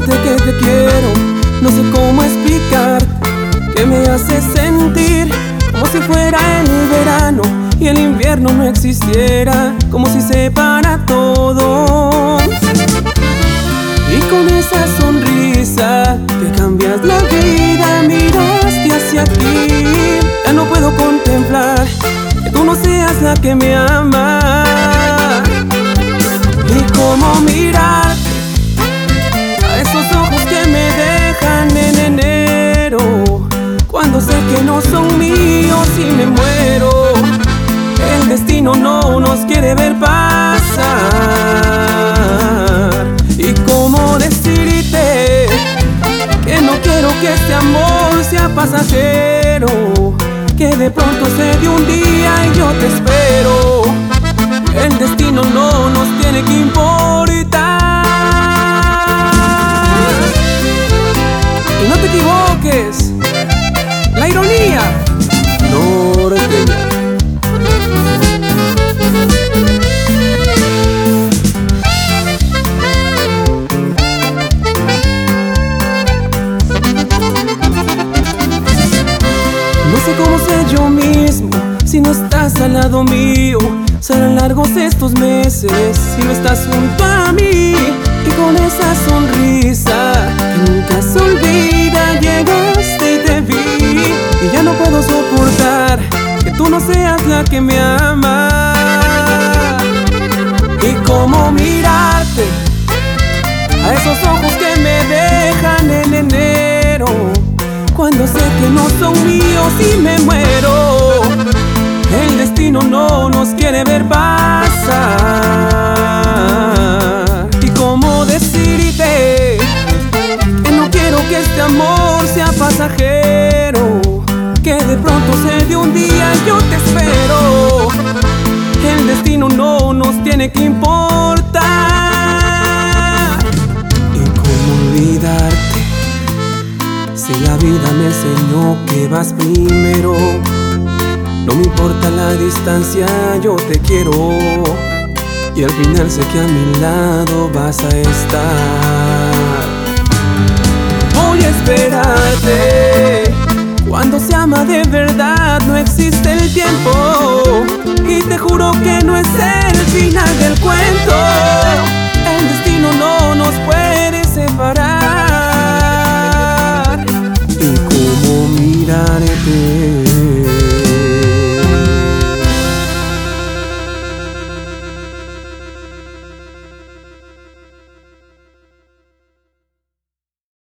que te quiero, no sé cómo explicar que me hace sentir como si fuera el verano y el invierno no existiera, como si se para todo. Y con esa sonrisa que cambias la vida, miraste hacia ti. Ya no puedo contemplar que tú no seas la que me ama. Y como mi que no son míos y me muero. El destino no nos quiere ver pasar. Y cómo decirte que no quiero que este amor sea pasajero, que de pronto se dio un día y yo te espero. El destino no nos tiene que importar. Y no te equivoques, sé cómo ser yo mismo si no estás al lado mío. Serán largos estos meses si no estás junto a mí. Y con esa sonrisa que nunca se olvida, llegaste y te vi. Y ya no puedo soportar que tú no seas la que me ama. Y cómo mirarte a esos ojos que me que no son míos y me muero, el destino no nos quiere ver pasar. Y cómo decirte que no quiero que este amor sea pasajero, que de pronto se dio un día yo te espero. El destino no nos tiene que importar. Si la vida me enseñó que vas primero, no me importa la distancia, yo te quiero. Y al final sé que a mi lado vas a estar. Voy a esperarte. Cuando se ama de verdad no existe